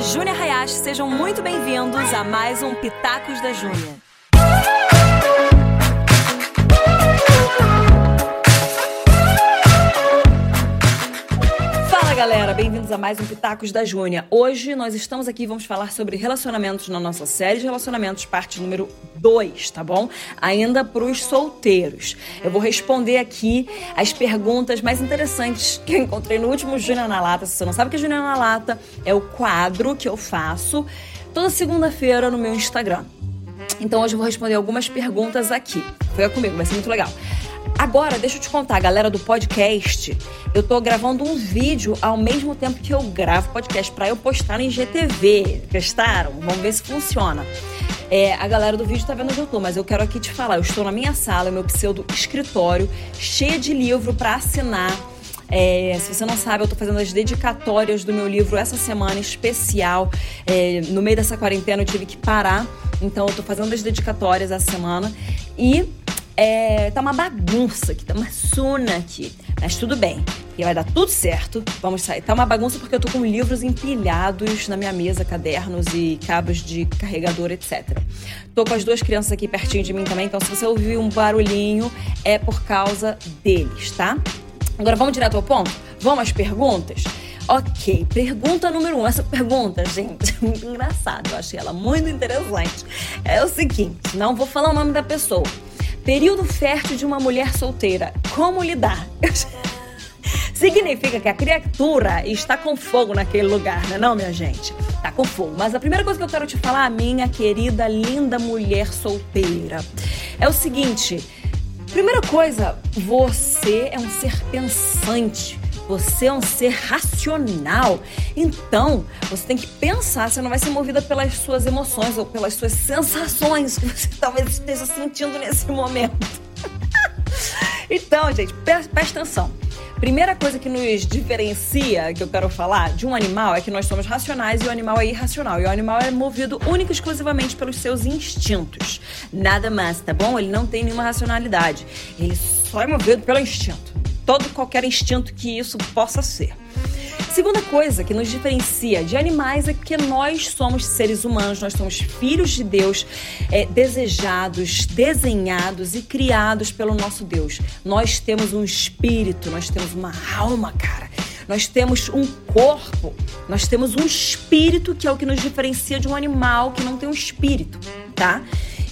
Júnia Hayashi. Sejam muito bem-vindos a mais um Pitacos da Júnia. Galera, bem-vindos a mais um Pitacos da Júnia. Hoje nós estamos aqui e vamos falar sobre relacionamentos na nossa série de relacionamentos, parte número 2, tá bom? Ainda para os solteiros. Eu vou responder aqui as perguntas mais interessantes que eu encontrei no último Júnior na Lata. Se você não sabe o que é Júnior na Lata, é o quadro que eu faço toda segunda-feira no meu Instagram. Então hoje eu vou responder algumas perguntas aqui. Fica comigo, vai ser muito legal. Agora, deixa eu te contar, galera do podcast, eu tô gravando um vídeo ao mesmo tempo que eu gravo podcast para eu postar no IGTV. Gostaram? Vamos ver se funciona. É, a galera do vídeo tá vendo onde eu tô, mas eu quero aqui te falar. Eu estou na minha sala, meu pseudo escritório, cheia de livro para assinar. É, se você não sabe, eu tô fazendo as dedicatórias do meu livro essa semana especial. É, no meio dessa quarentena eu tive que parar, então eu tô fazendo as dedicatórias essa semana. E é, tá uma bagunça aqui, tá uma suna aqui. Mas tudo bem, e vai dar tudo certo. Vamos sair. Tá uma bagunça porque eu tô com livros empilhados na minha mesa, cadernos e cabos de carregador, etc. Tô com as duas crianças aqui pertinho de mim também, então se você ouvir um barulhinho, é por causa deles, tá? Agora vamos direto ao ponto? Vamos às perguntas? Ok, pergunta número um. Essa pergunta, gente, é muito engraçada. Eu achei ela muito interessante. É o seguinte: não vou falar o nome da pessoa. Período fértil de uma mulher solteira. Como lidar? Significa que a criatura está com fogo naquele lugar, né, não, minha gente? Tá com fogo. Mas a primeira coisa que eu quero te falar, minha querida, linda mulher solteira, é o seguinte. Primeira coisa, você é um ser pensante. Você é um ser racional. Então, você tem que pensar, você não vai ser movida pelas suas emoções ou pelas suas sensações que você talvez esteja sentindo nesse momento. então, gente, presta atenção. Primeira coisa que nos diferencia, que eu quero falar, de um animal é que nós somos racionais e o animal é irracional. E o animal é movido única e exclusivamente pelos seus instintos. Nada mais, tá bom? Ele não tem nenhuma racionalidade. Ele só é movido pelo instinto. Todo qualquer instinto que isso possa ser. Segunda coisa que nos diferencia de animais é que nós somos seres humanos, nós somos filhos de Deus, é, desejados, desenhados e criados pelo nosso Deus. Nós temos um espírito, nós temos uma alma, cara. Nós temos um corpo, nós temos um espírito que é o que nos diferencia de um animal que não tem um espírito, tá?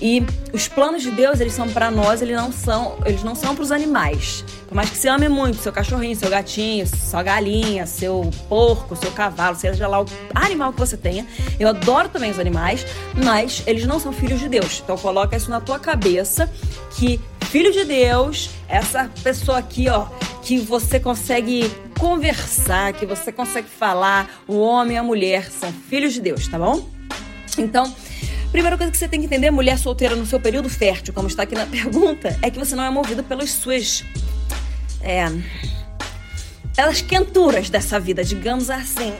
E os planos de Deus, eles são para nós, eles não são, eles não são para os animais. Por mais que você ame muito seu cachorrinho, seu gatinho, sua galinha, seu porco, seu cavalo, seja lá o animal que você tenha. Eu adoro também os animais, mas eles não são filhos de Deus. Então coloca isso na tua cabeça que filho de Deus, essa pessoa aqui, ó, que você consegue conversar, que você consegue falar, o homem e a mulher são filhos de Deus, tá bom? Então, Primeira coisa que você tem que entender, mulher solteira no seu período fértil, como está aqui na pergunta, é que você não é movida pelas suas. É. Pelas quenturas dessa vida, digamos assim.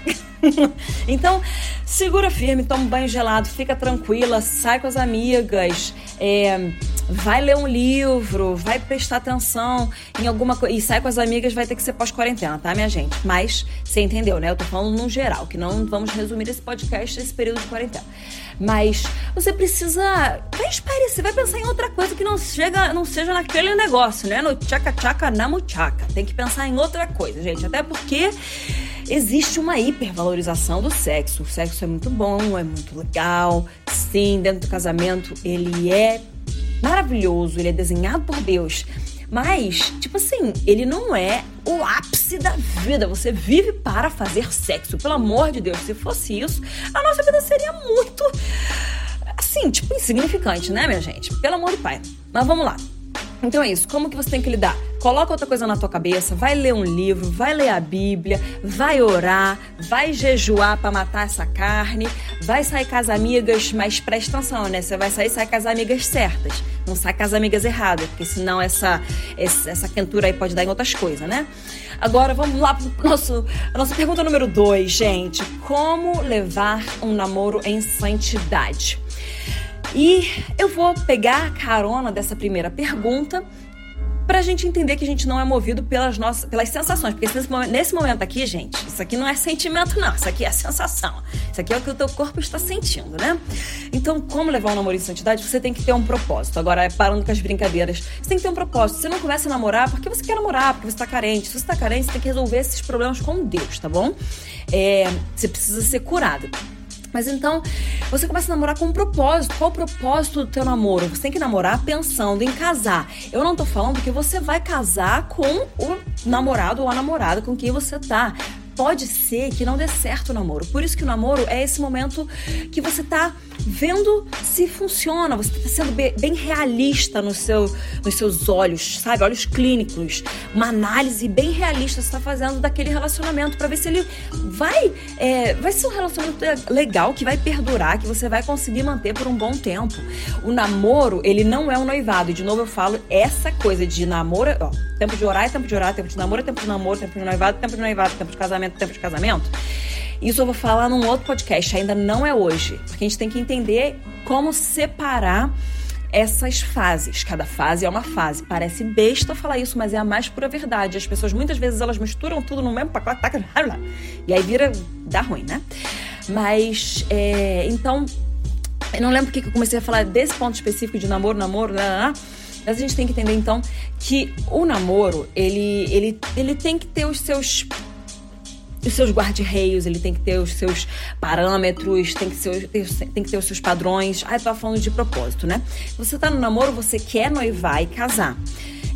então, segura firme, toma um banho gelado, fica tranquila, sai com as amigas, é, vai ler um livro, vai prestar atenção em alguma coisa. E sai com as amigas, vai ter que ser pós-quarentena, tá, minha gente? Mas você entendeu, né? Eu tô falando no geral, que não vamos resumir esse podcast nesse período de quarentena. Mas você precisa. Vai espairecer, vai pensar em outra coisa que não, chega, não seja naquele negócio, né? No tchaca-tchaca na muchaca. Tem que pensar em outra coisa, gente. Até porque existe uma hipervalorização do sexo. O sexo é muito bom, é muito legal. Sim, dentro do casamento ele é maravilhoso, ele é desenhado por Deus. Mas, tipo assim, ele não é o ápice da vida. Você vive para fazer sexo. Pelo amor de Deus, se fosse isso, a nossa vida seria muito. Assim, tipo, insignificante, né, minha gente? Pelo amor do Pai. Mas vamos lá. Então é isso. Como que você tem que lidar? Coloca outra coisa na tua cabeça, vai ler um livro, vai ler a Bíblia, vai orar, vai jejuar para matar essa carne, vai sair com as amigas, mas presta atenção, né? Você vai sair sai com as amigas certas, não sai com as amigas erradas, porque senão essa, essa, quentura aí pode dar em outras coisas, né? Agora vamos lá pro nosso, a nossa pergunta número dois, gente. Como levar um namoro em santidade? E eu vou pegar a carona dessa primeira pergunta pra gente entender que a gente não é movido pelas nossas pelas sensações. Porque nesse momento, nesse momento aqui, gente, isso aqui não é sentimento, não. Isso aqui é sensação. Isso aqui é o que o teu corpo está sentindo, né? Então, como levar um namoro em santidade, você tem que ter um propósito. Agora, parando com as brincadeiras, você tem que ter um propósito. Você não começa a namorar porque você quer namorar, porque você está carente. Se você está carente, você tem que resolver esses problemas com Deus, tá bom? É, você precisa ser curado. Mas então, você começa a namorar com um propósito. Qual o propósito do teu namoro? Você tem que namorar pensando em casar. Eu não tô falando que você vai casar com o namorado ou a namorada com quem você tá pode ser que não dê certo o namoro. Por isso que o namoro é esse momento que você tá vendo se funciona, você tá sendo bem realista no seu, nos seus olhos, sabe? Olhos clínicos. Uma análise bem realista você tá fazendo daquele relacionamento para ver se ele vai, é, vai ser um relacionamento legal, que vai perdurar, que você vai conseguir manter por um bom tempo. O namoro, ele não é um noivado. E de novo eu falo, essa coisa de namoro, ó, tempo de orar é tempo de orar, tempo de namoro é tempo de namoro, tempo de noivado, tempo de noivado, tempo de casamento tempo de casamento. Isso eu vou falar num outro podcast, ainda não é hoje, porque a gente tem que entender como separar essas fases. Cada fase é uma fase. Parece besta falar isso, mas é a mais pura verdade. As pessoas muitas vezes elas misturam tudo no mesmo pacote, e aí vira dá ruim, né? Mas é, então eu não lembro porque eu comecei a falar desse ponto específico de namoro, namoro, né, né, né? mas a gente tem que entender então que o namoro ele ele ele tem que ter os seus os seus guarda-reios, ele tem que ter os seus parâmetros, tem que, ser, tem que ter os seus padrões. Ah, eu tava falando de propósito, né? Você tá no namoro, você quer noivar e casar.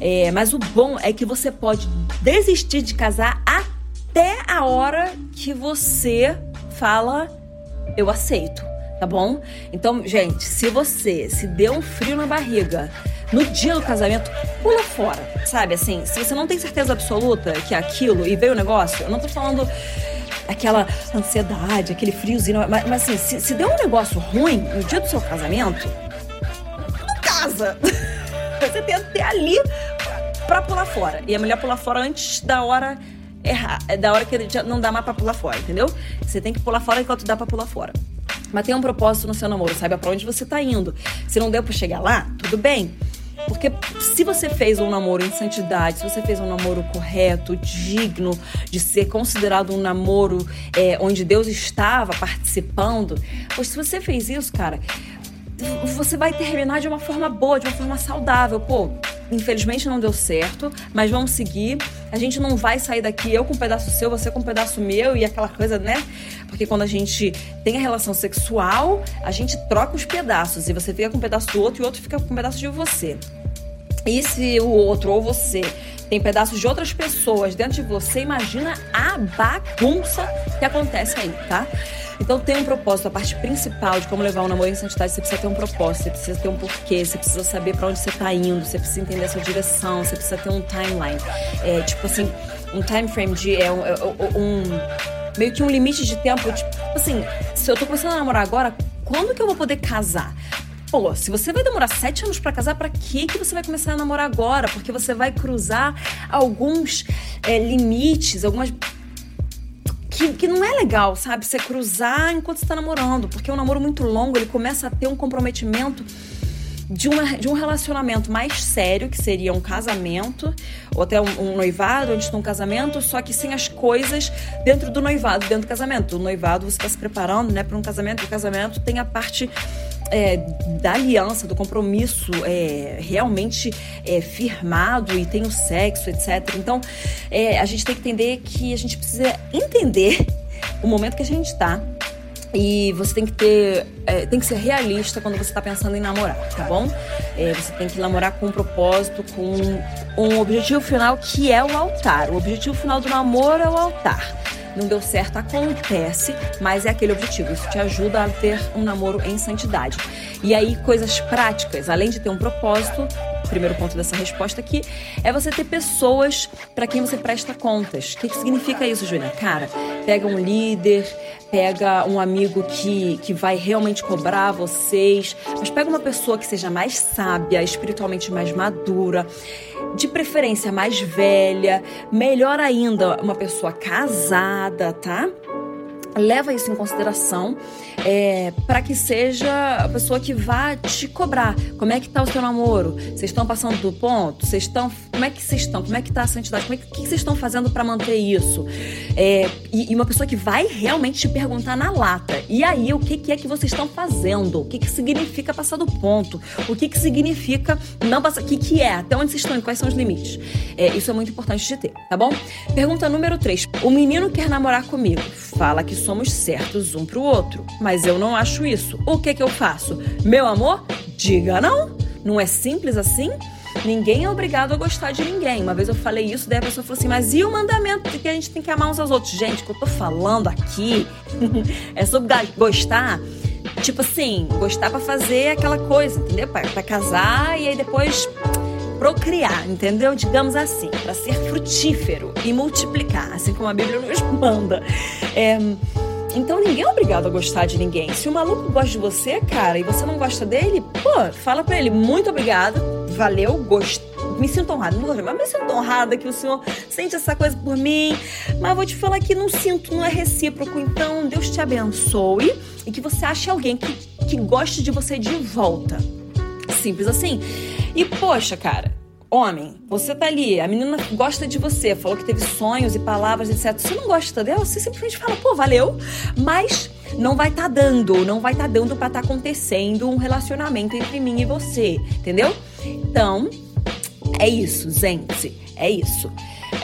É, mas o bom é que você pode desistir de casar até a hora que você fala, eu aceito, tá bom? Então, gente, se você se deu um frio na barriga no dia do casamento, pula fora, sabe? Assim, se você não tem certeza absoluta que é aquilo e veio o negócio, eu não tô falando aquela ansiedade, aquele friozinho, mas, mas assim, se, se deu um negócio ruim no dia do seu casamento, não casa. Você tem até ali pra pular fora. E é melhor pular fora antes da hora errar, da hora que não dá mais pra pular fora, entendeu? Você tem que pular fora enquanto dá pra pular fora. Mas tem um propósito no seu namoro, sabe pra onde você tá indo. Se não deu pra chegar lá, tudo bem. Porque se você fez um namoro em santidade, se você fez um namoro correto, digno de ser considerado um namoro é, onde Deus estava participando, pois se você fez isso, cara, você vai terminar de uma forma boa, de uma forma saudável. Pô, infelizmente não deu certo, mas vamos seguir. A gente não vai sair daqui, eu com um pedaço seu, você com um pedaço meu e aquela coisa, né? Porque quando a gente tem a relação sexual, a gente troca os pedaços e você fica com um pedaço do outro e o outro fica com um pedaço de você. E se o outro ou você tem pedaços de outras pessoas dentro de você, imagina a bagunça que acontece aí, tá? Então tem um propósito, a parte principal de como levar um namoro em santidade, você precisa ter um propósito, você precisa ter um porquê, você precisa saber para onde você tá indo, você precisa entender a sua direção, você precisa ter um timeline. É, tipo assim, um time frame de é um, é, um meio que um limite de tempo, tipo assim, se eu tô começando a namorar agora, quando que eu vou poder casar? Pô, se você vai demorar sete anos para casar, para que que você vai começar a namorar agora? Porque você vai cruzar alguns é, limites, algumas que, que não é legal, sabe? Você cruzar enquanto você tá namorando, porque um namoro muito longo, ele começa a ter um comprometimento de, uma, de um relacionamento mais sério, que seria um casamento, ou até um, um noivado antes de um casamento, só que sem as coisas dentro do noivado, dentro do casamento. O noivado você está se preparando né, para um casamento, o casamento tem a parte é, da aliança, do compromisso é, realmente é, firmado e tem o sexo, etc. Então, é, a gente tem que entender que a gente precisa entender o momento que a gente está e você tem que ter. É, tem que ser realista quando você está pensando em namorar, tá bom? É, você tem que namorar com um propósito, com um objetivo final que é o altar. O objetivo final do namoro é o altar não deu certo, acontece, mas é aquele objetivo. Isso te ajuda a ter um namoro em santidade. E aí, coisas práticas, além de ter um propósito, o primeiro ponto dessa resposta aqui é você ter pessoas para quem você presta contas. O que, que significa isso, Juliana? Cara, pega um líder, pega um amigo que, que vai realmente cobrar vocês, mas pega uma pessoa que seja mais sábia, espiritualmente mais madura de preferência mais velha, melhor ainda, uma pessoa casada, tá? Leva isso em consideração é, para que seja a pessoa que vá te cobrar. Como é que tá o seu namoro? Vocês estão passando do ponto? Vocês estão. Como é que vocês estão? Como é que tá a santidade? Como é que, vocês estão fazendo para manter isso? É, e, e, uma pessoa que vai realmente te perguntar na lata. E aí, o que, que é que vocês estão fazendo? O que, que significa passar do ponto? O que, que significa não passar? O que, que é? Até onde vocês estão? Quais são os limites? É, isso é muito importante de ter, tá bom? Pergunta número 3. O menino quer namorar comigo. Fala que somos certos um pro outro, mas eu não acho isso. O que que eu faço? Meu amor, diga não. Não é simples assim? Ninguém é obrigado a gostar de ninguém. Uma vez eu falei isso, daí a pessoa falou assim: Mas e o mandamento de que a gente tem que amar uns aos outros? Gente, o que eu tô falando aqui é sobre gostar. Tipo assim, gostar para fazer aquela coisa, entendeu? Pra, pra casar e aí depois procriar, entendeu? Digamos assim, para ser frutífero e multiplicar, assim como a Bíblia nos manda. É, então ninguém é obrigado a gostar de ninguém. Se o maluco gosta de você, cara, e você não gosta dele, pô, fala pra ele, muito obrigado, valeu, gostei. Me sinto honrada, não mas me sinto honrada que o senhor sente essa coisa por mim. Mas vou te falar que não sinto, não é recíproco. Então, Deus te abençoe e que você ache alguém que, que goste de você de volta. Simples assim. E, poxa, cara, Homem, você tá ali, a menina gosta de você, falou que teve sonhos e palavras, etc. Você não gosta dela, você simplesmente fala, pô, valeu, mas não vai tá dando, não vai tá dando para tá acontecendo um relacionamento entre mim e você, entendeu? Então, é isso, gente, é isso.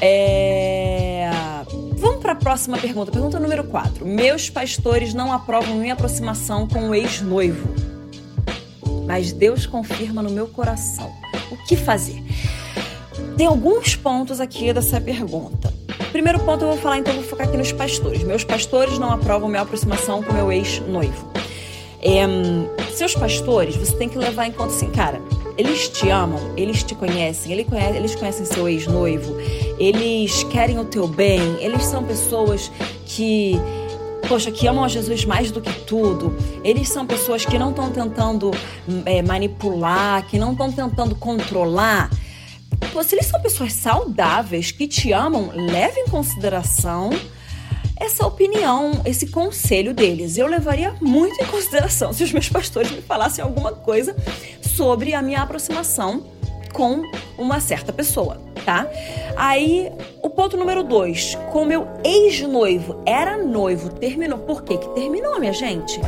É... Vamos para a próxima pergunta, pergunta número 4. Meus pastores não aprovam minha aproximação com o ex-noivo, mas Deus confirma no meu coração o que fazer? Tem alguns pontos aqui dessa pergunta. Primeiro ponto eu vou falar, então vou focar aqui nos pastores. Meus pastores não aprovam minha aproximação com meu ex-noivo. É, seus pastores, você tem que levar em conta assim, cara, eles te amam, eles te conhecem, eles conhecem, seu ex-noivo, eles querem o teu bem, eles são pessoas que poxa, que amam a Jesus mais do que tudo. Eles são pessoas que não estão tentando é, manipular, que não estão tentando controlar. Pô, se eles são pessoas saudáveis, que te amam, leve em consideração essa opinião, esse conselho deles. Eu levaria muito em consideração se os meus pastores me falassem alguma coisa sobre a minha aproximação com uma certa pessoa tá? Aí, o ponto número dois, com meu ex-noivo, era noivo, terminou. Por que que terminou, minha gente?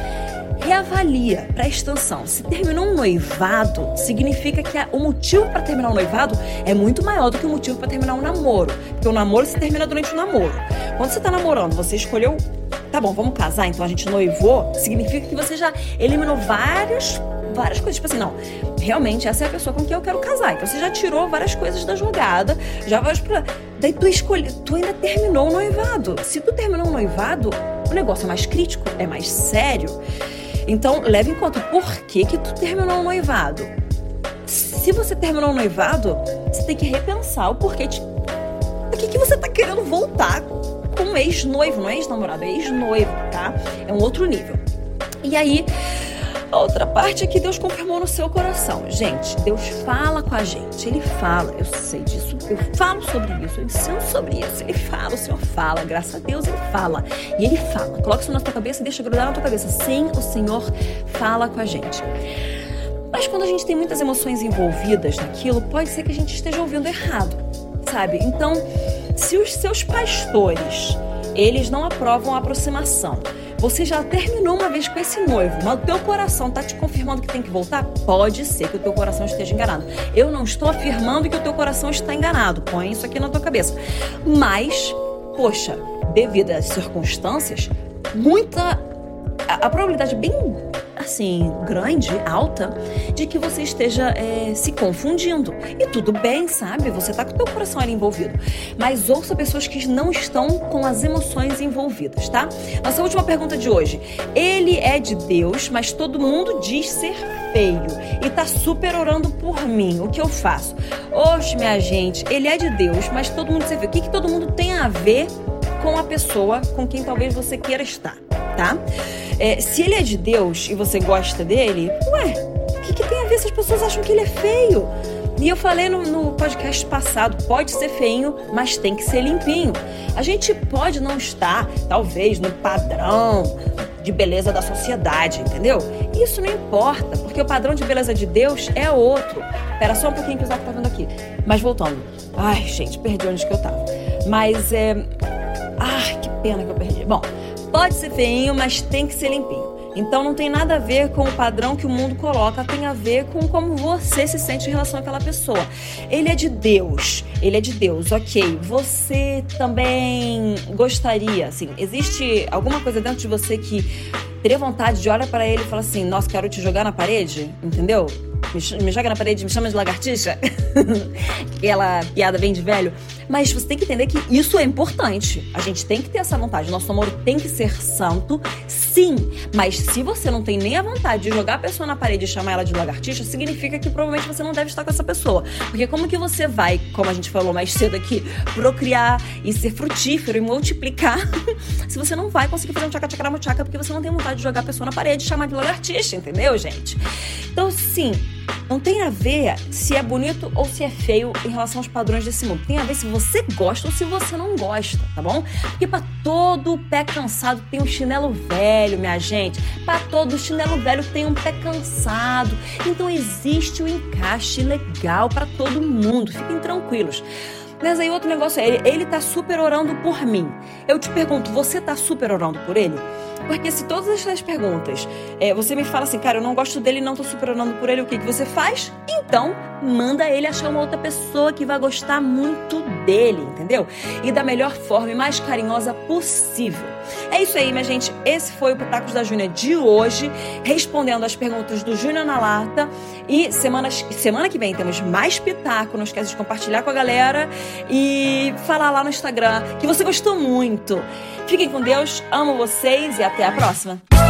reavalia, presta atenção. Se terminou um noivado, significa que o motivo para terminar um noivado é muito maior do que o motivo para terminar um namoro. Porque o namoro se termina durante o namoro. Quando você tá namorando, você escolheu, tá bom, vamos casar, então a gente noivou, significa que você já eliminou várias várias coisas. Tipo assim, não, realmente essa é a pessoa com quem eu quero casar. Então você já tirou várias coisas da jogada, já vai pra. Daí tu escolhe, tu ainda terminou o noivado. Se tu terminou o noivado, o negócio é mais crítico, é mais sério. Então leve em conta por que, que tu terminou o noivado. Se você terminou o noivado, você tem que repensar o porquê de. Por que, que você tá querendo voltar com um ex-noivo, não é ex-namorado, é ex-noivo, tá? É um outro nível. E aí, a outra parte é que Deus confirmou no seu coração. Gente, Deus fala com a gente. Ele fala. Eu sei disso. Eu falo sobre isso. Eu ensino sobre isso. Ele fala. O Senhor fala. Graças a Deus, Ele fala. E Ele fala. Coloca isso na tua cabeça e deixa grudar na tua cabeça. Sim, o Senhor fala com a gente. Mas quando a gente tem muitas emoções envolvidas naquilo, pode ser que a gente esteja ouvindo errado, sabe? Então, se os seus pastores, eles não aprovam a aproximação, você já terminou uma vez com esse noivo, mas o teu coração está te confirmando que tem que voltar? Pode ser que o teu coração esteja enganado. Eu não estou afirmando que o teu coração está enganado. Põe isso aqui na tua cabeça. Mas, poxa, devido às circunstâncias, muita a, a probabilidade bem assim, grande, alta, de que você esteja é, se confundindo. E tudo bem, sabe? Você tá com o teu coração ali envolvido. Mas ouça pessoas que não estão com as emoções envolvidas, tá? Nossa última pergunta de hoje. Ele é de Deus, mas todo mundo diz ser feio e tá super orando por mim. O que eu faço? Oxe, minha gente, ele é de Deus, mas todo mundo ser feio. O que, que todo mundo tem a ver com a pessoa com quem talvez você queira estar, tá? É, se ele é de Deus e você gosta dele, ué, o que, que tem a ver se as pessoas acham que ele é feio? E eu falei no, no podcast passado, pode ser feinho, mas tem que ser limpinho. A gente pode não estar, talvez, no padrão de beleza da sociedade, entendeu? Isso não importa, porque o padrão de beleza de Deus é outro. Espera só um pouquinho que o Isaac tá vendo aqui. Mas voltando. Ai, gente, perdi onde que eu tava. Mas é. Ai, que pena que eu perdi. Bom, pode ser feinho, mas tem que ser limpinho. Então não tem nada a ver com o padrão que o mundo coloca, tem a ver com como você se sente em relação àquela pessoa. Ele é de Deus, ele é de Deus, ok. Você também gostaria, assim, existe alguma coisa dentro de você que teria vontade de olhar para ele e falar assim: Nossa, quero te jogar na parede? Entendeu? Me, joga na parede, me chama de lagartixa. Aquela piada bem de velho. Mas você tem que entender que isso é importante. A gente tem que ter essa vontade. Nosso amor tem que ser santo, sim. Mas se você não tem nem a vontade de jogar a pessoa na parede e chamar ela de lagartixa, significa que provavelmente você não deve estar com essa pessoa. Porque como que você vai, como a gente falou mais cedo aqui, procriar e ser frutífero e multiplicar se você não vai conseguir fazer um tchaca tchaca porque você não tem vontade de jogar a pessoa na parede e chamar de lagartixa, entendeu, gente? Então, sim, não tem a ver se é bonito ou se é feio em relação aos padrões desse mundo. Tem a ver se você gosta ou se você não gosta, tá bom? Porque para todo pé cansado tem um chinelo velho, minha gente. Para todo chinelo velho tem um pé cansado. Então existe um encaixe legal para todo mundo. Fiquem tranquilos. Mas aí outro negócio é, ele, ele tá super orando por mim. Eu te pergunto, você tá super orando por ele? Porque se todas essas perguntas é, você me fala assim, cara, eu não gosto dele, não tô superando por ele, o que, que você faz? Então, manda ele achar uma outra pessoa que vai gostar muito dele, entendeu? E da melhor forma e mais carinhosa possível. É isso aí, minha gente. Esse foi o Pitacos da Júnior de hoje, respondendo as perguntas do Júnior na Lata. E semanas, semana que vem temos mais Pitaco. Não esquece de compartilhar com a galera e falar lá no Instagram que você gostou muito. Fiquem com Deus, amo vocês e até a próxima!